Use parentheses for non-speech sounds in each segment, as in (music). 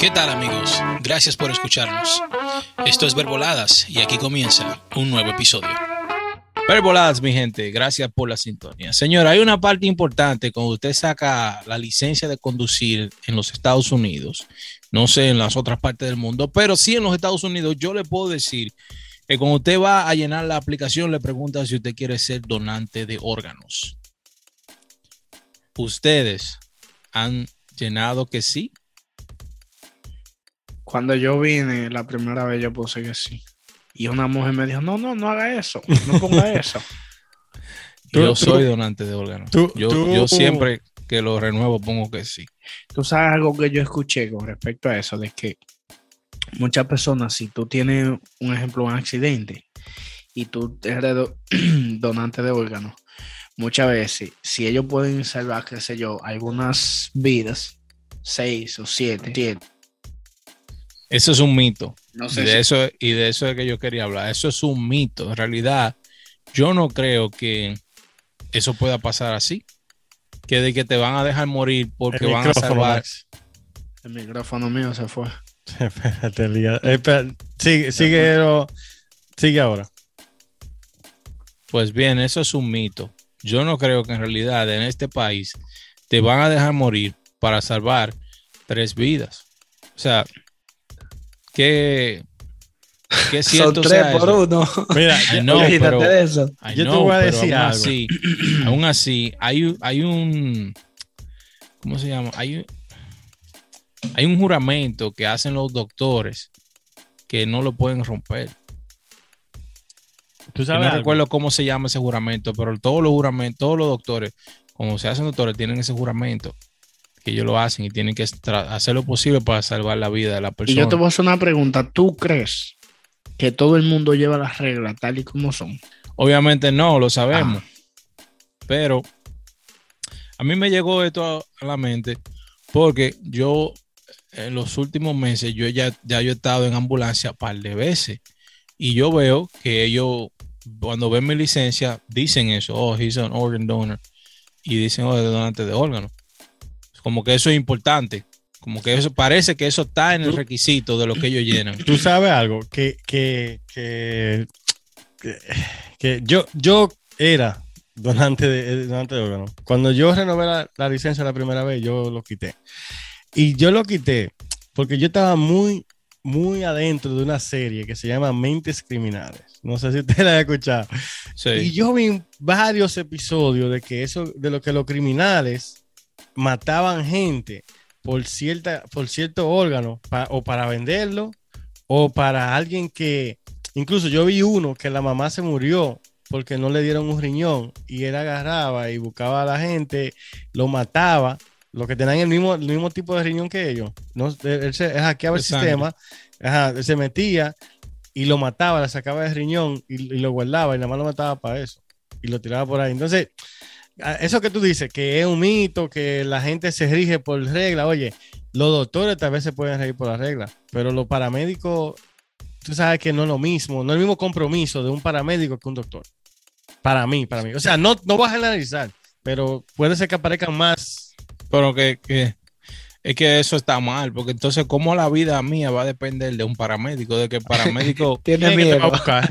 ¿Qué tal amigos? Gracias por escucharnos. Esto es Verboladas y aquí comienza un nuevo episodio. Verboladas, mi gente, gracias por la sintonía. Señora, hay una parte importante cuando usted saca la licencia de conducir en los Estados Unidos, no sé en las otras partes del mundo, pero sí en los Estados Unidos, yo le puedo decir que cuando usted va a llenar la aplicación, le pregunta si usted quiere ser donante de órganos. ¿Ustedes han llenado que sí? Cuando yo vine la primera vez, yo puse que sí. Y una mujer me dijo, no, no, no haga eso, no ponga (laughs) eso. yo soy donante de órganos. yo, yo siempre que lo renuevo pongo que sí. Tú sabes algo que yo escuché con respecto a eso, de que muchas personas, si tú tienes un ejemplo, un accidente, y tú eres (clears throat) donante de órganos, muchas veces, si ellos pueden salvar, qué sé yo, algunas vidas, seis o siete, siete eso es un mito. y, de eso, y de eso es que yo quería hablar. Eso es un mito. En realidad, yo no creo que eso pueda pasar así. Que de que te van a dejar morir porque van a salvar. El micrófono mío se fue. (laughs) Espérate, eh, sigue, sigue, sigue ahora. Pues bien, eso es un mito. Yo no creo que en realidad en este país te van a dejar morir para salvar tres vidas. O sea, que que (laughs) cierto Son tres por uno. Mira, no, pero, de eso. Yo te voy a decir aún algo. Así, (clears throat) aún así, hay, hay un. ¿Cómo se llama? Hay, hay un juramento que hacen los doctores que no lo pueden romper. ¿Tú sabes no recuerdo cómo se llama ese juramento, pero todos los juramentos, todos los doctores, como se hacen doctores, tienen ese juramento que ellos lo hacen y tienen que hacer lo posible para salvar la vida de la persona. Y yo te voy a hacer una pregunta. ¿Tú crees que todo el mundo lleva las reglas tal y como son? Obviamente no, lo sabemos. Ah. Pero a mí me llegó esto a la mente porque yo en los últimos meses yo ya, ya yo he estado en ambulancia un par de veces y yo veo que ellos cuando ven mi licencia dicen eso, oh, he's an organ donor y dicen, oh, es donante de órganos. Como que eso es importante. Como que eso parece que eso está en el requisito de lo que ellos llenan. Tú sabes algo, que, que, que, yo, yo era donante de, donante de órganos. Cuando yo renové la, la, licencia la primera vez, yo lo quité. Y yo lo quité porque yo estaba muy, muy adentro de una serie que se llama Mentes Criminales. No sé si usted la ha escuchado. Y yo vi varios episodios de que eso, de lo que los criminales mataban gente por, cierta, por cierto órgano o para venderlo o para alguien que, incluso yo vi uno que la mamá se murió porque no le dieron un riñón y él agarraba y buscaba a la gente, lo mataba, los que tenían el mismo, el mismo tipo de riñón que ellos. No, él, se hackeaba el sistema, se metía y lo mataba, le sacaba el riñón y, y, lo guardaba y nada más lo mataba para eso y lo tiraba por ahí. Entonces, eso que tú dices, que es un mito, que la gente se rige por regla, oye, los doctores tal vez se pueden regir por la regla, pero los paramédicos, tú sabes que no es lo mismo, no es el mismo compromiso de un paramédico que un doctor. Para mí, para mí. O sea, no, no vas a generalizar, pero puede ser que aparezcan más. Pero que, que es que eso está mal, porque entonces, ¿cómo la vida mía va a depender de un paramédico? De que el paramédico (laughs) tiene miedo. Que te buscar?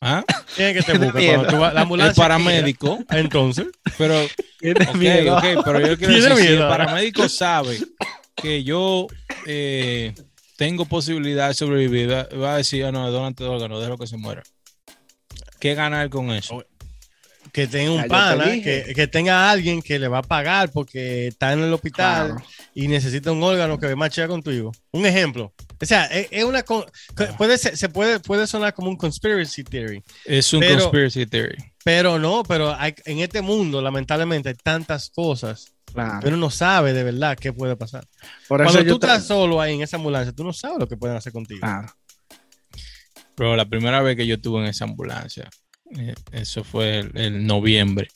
¿Ah? Tiene que te buscar? la ambulancia el paramédico. (laughs) entonces. Pero, okay, okay, pero yo quiero decir, si el paramédico sabe que yo eh, tengo posibilidad de sobrevivir, va, a decir, ah, no, donante de órgano, dejo que se muera. ¿Qué ganar con eso? Que tenga un pana, que, que, tenga alguien que le va a pagar porque está en el hospital y necesita un órgano que ve machea contigo. Un ejemplo. O sea, es, una puede ser, se puede, puede sonar como un conspiracy theory. Es un conspiracy theory. Pero no, pero hay, en este mundo, lamentablemente, hay tantas cosas. Pero no sabe de verdad qué puede pasar. Por Cuando tú estás solo ahí en esa ambulancia, tú no sabes lo que pueden hacer contigo. Pero la primera vez que yo estuve en esa ambulancia, eso fue el, noviembre.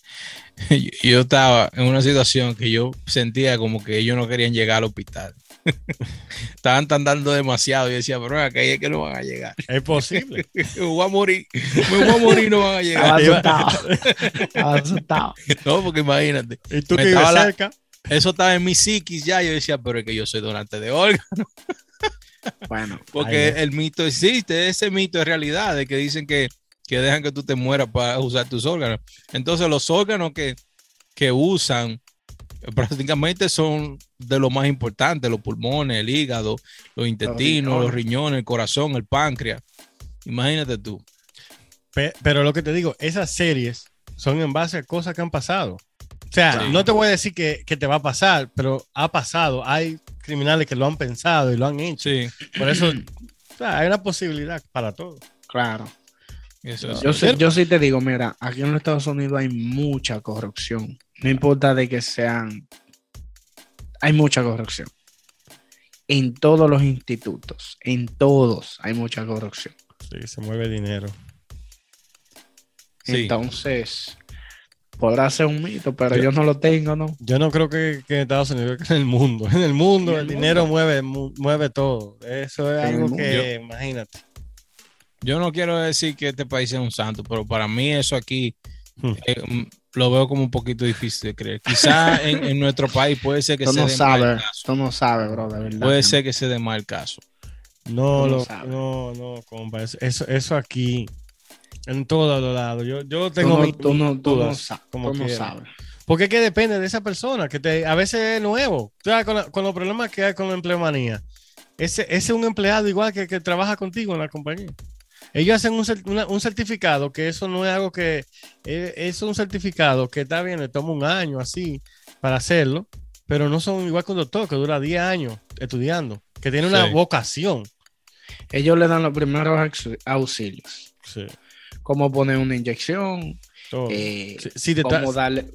(laughs) Yo estaba en una situación que yo sentía como que ellos no querían llegar al hospital. (laughs) Estaban tardando demasiado y decía, pero acá es que no van a llegar. Es posible. (laughs) me voy a morir. Me voy a morir no van a llegar. Estaba asustado. No, porque imagínate. ¿Y tú que cerca? eso estaba en mi psiquis ya. Yo decía, pero es que yo soy donante de órganos. Bueno, Porque el mito existe, ese mito es realidad, de que dicen que, que dejan que tú te mueras para usar tus órganos. Entonces los órganos que, que usan eh, prácticamente son de lo más importante, los pulmones, el hígado, los intestinos, los riñones, el corazón, el páncreas. Imagínate tú. Pe- pero lo que te digo, esas series son en base a cosas que han pasado. O sea, Sí. no te voy a decir que, que te va a pasar, pero ha pasado. Hay criminales que lo han pensado y lo han hecho. Sí, Por eso, (clears throat) o sea, hay una posibilidad para todo. claro. Eso Yo, sí- yo sí te digo, mira, aquí en los Estados Unidos hay mucha corrupción. No importa de que sean. Hay mucha corrupción. En todos los institutos, en todos hay mucha corrupción. Sí, se mueve dinero. Sí. Entonces, podrá ser un mito, pero Yo- yo no lo tengo, ¿no? Yo no creo que, que en Estados Unidos, que en el mundo. (laughs) En el mundo En el, el dinero mueve, mu- mueve todo. Eso es En algo que, imagínate. Yo no quiero decir que este país sea un santo, pero para mí eso aquí Hmm. eh, mm, lo veo como un poquito difícil de creer. Quizá (laughs) en, en nuestro país puede ser que Tú se no dé mal el sabes, caso. tú no sabes, bro, de verdad. Puede ser que se dé mal el caso. No, lo- sabes. no, no, compa. Eso, eso, aquí, en todos los lados. Yo, yo tengo Tú no, tú no, como tú no sabes. Porque es que depende de esa persona, que te, a veces es nuevo. O sea, con, la- con los problemas que hay con la empleomanía. Ese, ese es un empleado igual que, que trabaja contigo en la compañía. Ellos hacen un, una- un certificado, que eso no es algo que... eh, Es un certificado que está bien, le toma un año así para hacerlo, pero no son igual que un doctor que dura 10 años estudiando, que tiene una Sí. vocación. Ellos le dan los primeros aux- auxilios. Sí, Cómo poner una inyección, eh, Si- si cómo darle...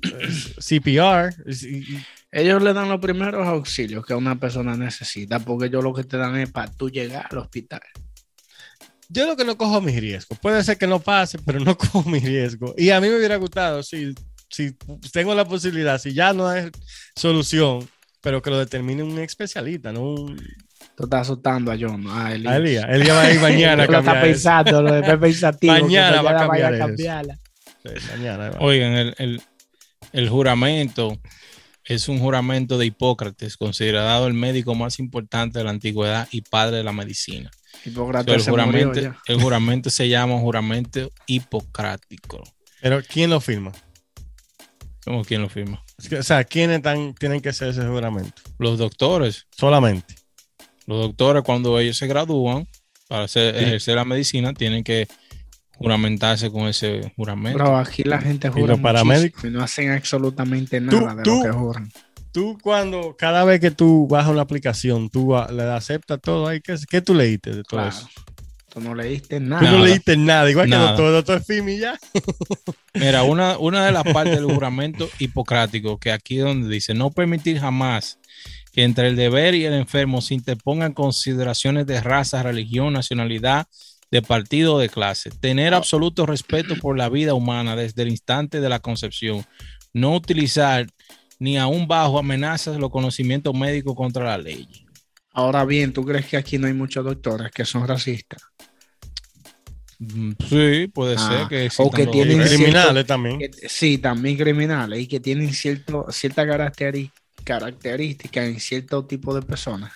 CPR, y- y- Ellos le dan los primeros auxilios que una persona necesita, porque ellos lo que te dan es para tú llegar al hospital. Yo lo que no cojo mis riesgos. Puede ser que no pase, pero no (laughs) cojo mis riesgos. Y a mí me hubiera gustado, si, si tengo la posibilidad, si ya no hay solución, pero que lo determine un especialista, no un... Tú estás asustando a John, a Elías. A Elías. Elías va a ir (laughs) mañana a Tú lo cambiar eso. pensando, lo estás pensativo. Mañana va a vaya cambiar eso. cambiarla. Sí, mañana va. Oigan, el, el- el juramento es un juramento de Hipócrates, considerado el médico más importante de la antigüedad y padre de la medicina. Hipócrates el, se murió juramento, ya. el juramento se llama juramento hipocrático. Pero ¿quién lo firma? ¿Cómo quién lo firma? Es que, O sea, ¿quiénes tan- tienen que hacer ese juramento? Los doctores. Solamente. Los doctores, cuando ellos se gradúan para hacer, Sí. ejercer la medicina, tienen que juramentarse con ese juramento. Pero aquí la gente ¿Y jura los paramédicos? muchísimo y no hacen absolutamente Tú- nada de tú- lo que juran. Tú cuando, cada vez que tú bajas una aplicación, tú le aceptas todo ahí. ¿Qué, qué tú leíste de todo Claro. eso? Tú no leíste Tú nada. no Nada. leíste nada, igual que Nada. doctor, doctor Fimi ya. (laughs) Mira, una, una de las partes del juramento hipocrático, que aquí es donde dice, no permitir jamás que entre el deber y el enfermo se interpongan consideraciones de raza, religión, nacionalidad, de partido o de clase. Tener absoluto respeto por la vida humana desde el instante de la concepción. No utilizar ni aún bajo amenazas los conocimientos médicos contra la ley. Ahora bien, ¿tú crees que aquí no hay muchos doctores que son racistas? Mm, Sí, puede Ah, ser que o que tienen cierto- criminales también. Que- sí, también criminales y que tienen cierto, cierta caracteri- característica en cierto tipo de personas.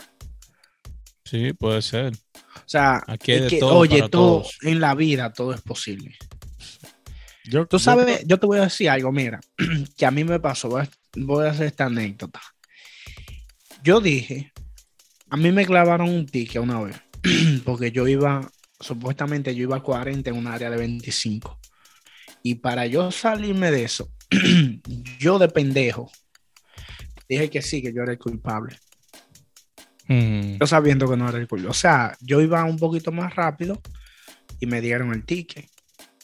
Sí, puede ser. O sea, Aquí hay es de que, todo oye, para todo todos. en la vida todo es posible. Yo, Tú yo- sabes, yo te voy a decir algo, mira, (clears throat) que a mí me pasó, voy a, voy a hacer esta anécdota. Yo dije, a mí me clavaron un ticket una vez, (clears throat) porque yo iba, supuestamente yo iba a 40 en un área de 25. Y para yo salirme de eso, (clears throat) yo de pendejo, dije que sí, que yo era el culpable. Mm, Yo sabiendo que no era el culpable. O sea, yo iba un poquito más rápido y me dieron el ticket.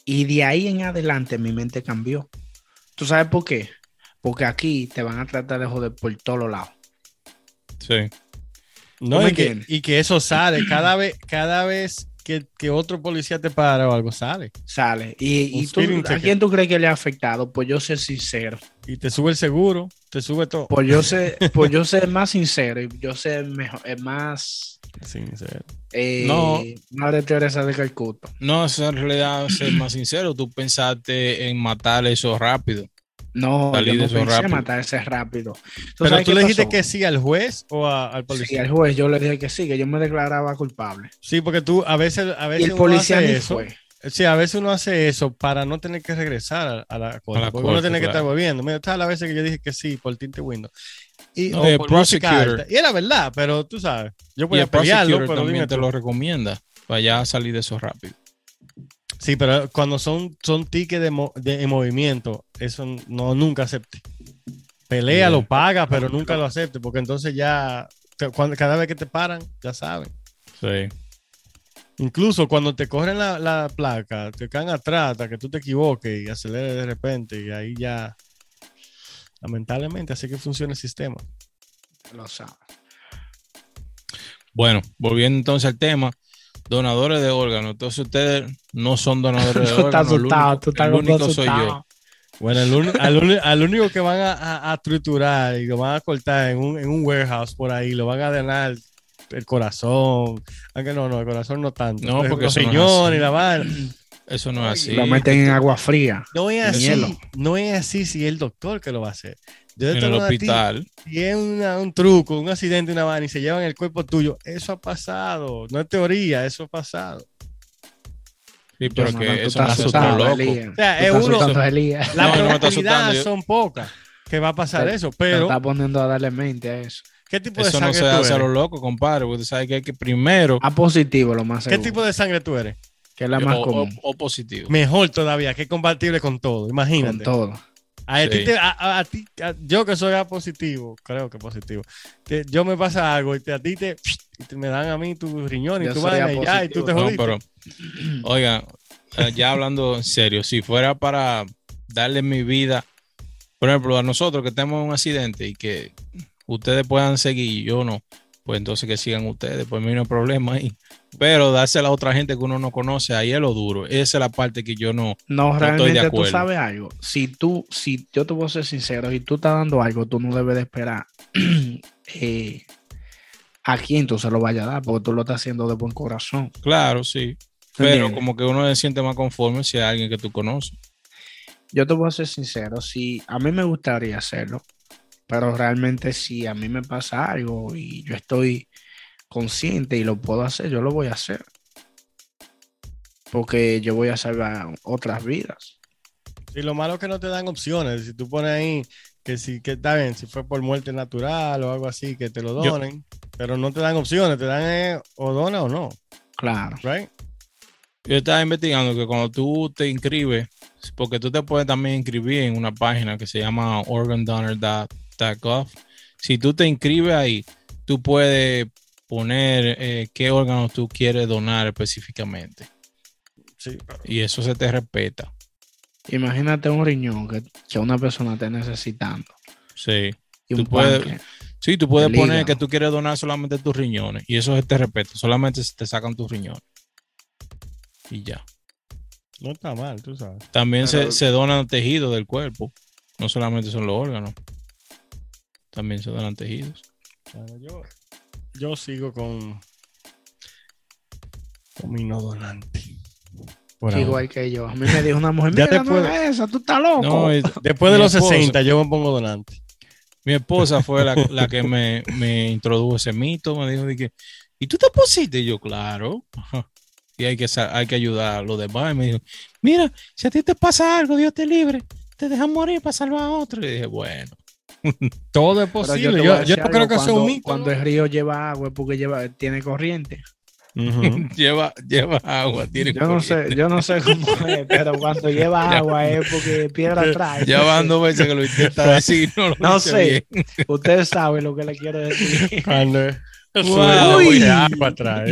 Y de ahí en adelante mi mente cambió. ¿Tú sabes por qué? Porque aquí te van a tratar de joder por todos lados. sí. no, ¿tú me y, que, entiendes? y que eso sale cada vez, cada vez que, que otro policía te para o algo sale. Sale. Y, y tú, ¿a quién tú crees que le ha afectado? Pues yo sé sincero. Y te sube el seguro, te sube todo. Pues yo sé, (laughs) pues yo sé más sincero y yo sé mejor, es más Sincero. eh, No. Madre Teresa de Calcuta. No, eso en realidad, ser más sincero, tú pensaste en matar eso rápido. No, yo no pensé rápido. matarse rápido. Pero tú le dijiste que sí al juez o a- al Sí, policía. al juez yo le dije que sí, que yo me declaraba culpable. Sí, porque tú a veces, a Y veces el uno policía hace eso. fue. Sí, a veces uno hace eso para no tener que regresar a, a la corte. la porque uno corte, tiene que estar claro. volviendo. Mira, está la veces que yo dije que sí por tinte window. Y, No, o por. Y era verdad, pero tú sabes. Yo Y voy a el pelearlo, pero también dime te lo recomienda para ya salir de eso rápido. Sí, pero cuando son, son tickets de, mo- de- en movimiento, eso no nunca acepte. Pelea, lo paga, pero nunca lo acepte, porque entonces ya, te- cuando, cada vez que te paran, ya saben. Sí. Incluso cuando te corren la, la placa, te caen atrás hasta que tú te equivoques y aceleres de repente, y ahí ya, lamentablemente, así que funciona el sistema. Lo sabe. Bueno, volviendo entonces al tema, donadores de órganos. Entonces ustedes no son donadores de (laughs) Tú estás órganos. el asustado, único- tú estás el único soy yo. Bueno, el al, único que van a, a- a triturar y lo van a cortar en un, en un warehouse por ahí, lo van a drenar el corazón. Aunque no, no, el corazón no tanto. No, porque los eso no y la vaina. Eso no es así. Lo meten en agua fría. No es así. hielo. No es así si es el doctor que lo va a hacer. Yo en te el hospital. Si es una- un truco, un accidente, una vaina y se llevan el cuerpo tuyo, eso ha pasado. No es teoría, eso ha pasado. Sí, pero que eso no estás es otro asustado, loco. Elías. O sea, Tú es estás uno. Las No, no me probabilidades son pocas que va a pasar Te- eso, Te pero está poniendo a darle mente a eso. ¿qué tipo de Eso no sangre se tú hace a eres? lo loco, compadre. Porque tú sabes que hay que primero. A positivo, lo más ¿Qué seguro. tipo de sangre tú eres? Que es la más o, común. o positivo. Mejor todavía, que es compatible con todo. Con Imagínate. todo. A, ti Sí. te- a- a- a ti- a- yo que soy A positivo, creo que positivo, que yo me pasa algo y te- a ti te, y te- me dan a mí tu riñón y Yo tu soy vaina A y ya, y tú te positivo. No, jodiste. pero, oiga, eh, ya hablando en serio, si fuera para darle mi vida, por ejemplo, a nosotros que tenemos un accidente y que ustedes puedan seguir y yo no, pues entonces que sigan ustedes, pues mí no hay problema ahí. Pero dársela a otra gente que uno no conoce, ahí es lo duro. Esa es la parte que yo no. No, estoy de realmente tú acuerdo. sabes algo. Si tú, si yo te voy a ser sincero, si tú estás dando algo, tú no debes de esperar (clears throat) eh, a quién tú se lo vayas a dar, porque tú lo estás haciendo de buen corazón. Claro, sí. Pero ¿Entiendes? como que uno se siente más conforme si es alguien que tú conoces. Yo te voy a ser sincero, si a mí me gustaría hacerlo, pero realmente si a mí me pasa algo y yo estoy consciente y lo puedo hacer, yo lo voy a hacer. Porque yo voy a salvar otras vidas. Y lo malo es que no te dan opciones. Si tú pones ahí que si que está bien, si fue por muerte natural o algo así, que te lo Yo- donen, pero no te dan opciones, te dan eh, o dona o no, Claro. right? Yo estaba investigando que cuando tú te inscribes, porque tú te puedes también inscribir en una página que se llama organdonor.gov. Si tú te inscribes ahí, tú puedes poner eh, qué órganos tú quieres donar específicamente. Sí, pero- Y eso se te respeta. Imagínate un riñón que, que una persona esté necesitando. Sí. Y Tú un puedes-. Sí, tú puedes El poner hígado. que tú quieres donar solamente tus riñones. Y eso se te respeta. Solamente se te sacan tus riñones. Y ya. no está mal, tú sabes. También se, se donan tejidos del cuerpo. No solamente son los órganos. También se donan tejidos. Claro, yo, yo sigo con, con mi no donante. Por ahora. Igual que yo. A mí me dijo una mujer, (laughs) Ya mira, no hagas eso, tú estás loco. No, (laughs) Después de Mi los esposa. 60 yo me pongo donante. mi esposa fue la, la que me, me introdujo ese mito. Me dijo, de que, ¿y tú te pusiste? Y yo, claro. Y hay que, hay que ayudar a los demás. Y me dijo, mira, si a ti te pasa algo, Dios te libre. Te dejan morir para salvar a otro. Y dije, bueno. Todo es posible. Yo, algo, creo que cuando, un mito. Cuando el río lleva agua es porque lleva, tiene corriente. (laughs) Lleva, lleva agua. Tiene Yo no sé, yo no sé cómo es, (laughs) pero cuando lleva agua es porque piedra trae. Ya van dos veces que lo intenta (laughs) decir. No, lo No dice sé. bien. Ustedes saben lo que le quiero decir. Cuando Wow. Uy. Atrás.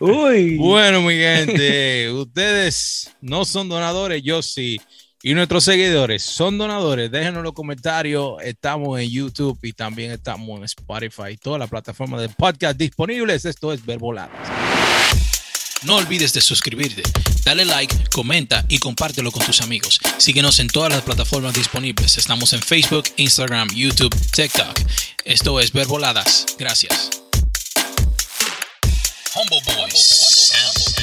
Uy. Bueno, mi gente, ustedes no son donadores, yo sí. Y nuestros seguidores son donadores. Déjenos en los comentarios. Estamos en YouTube y también estamos en Spotify, todas las plataformas de podcast disponibles. Esto es Verboladas. No olvides de suscribirte, dale like, comenta y compártelo con tus amigos. Síguenos en todas las plataformas disponibles. Estamos en Facebook, Instagram, YouTube, TikTok. Esto es Verboladas. Gracias. Humble Boys.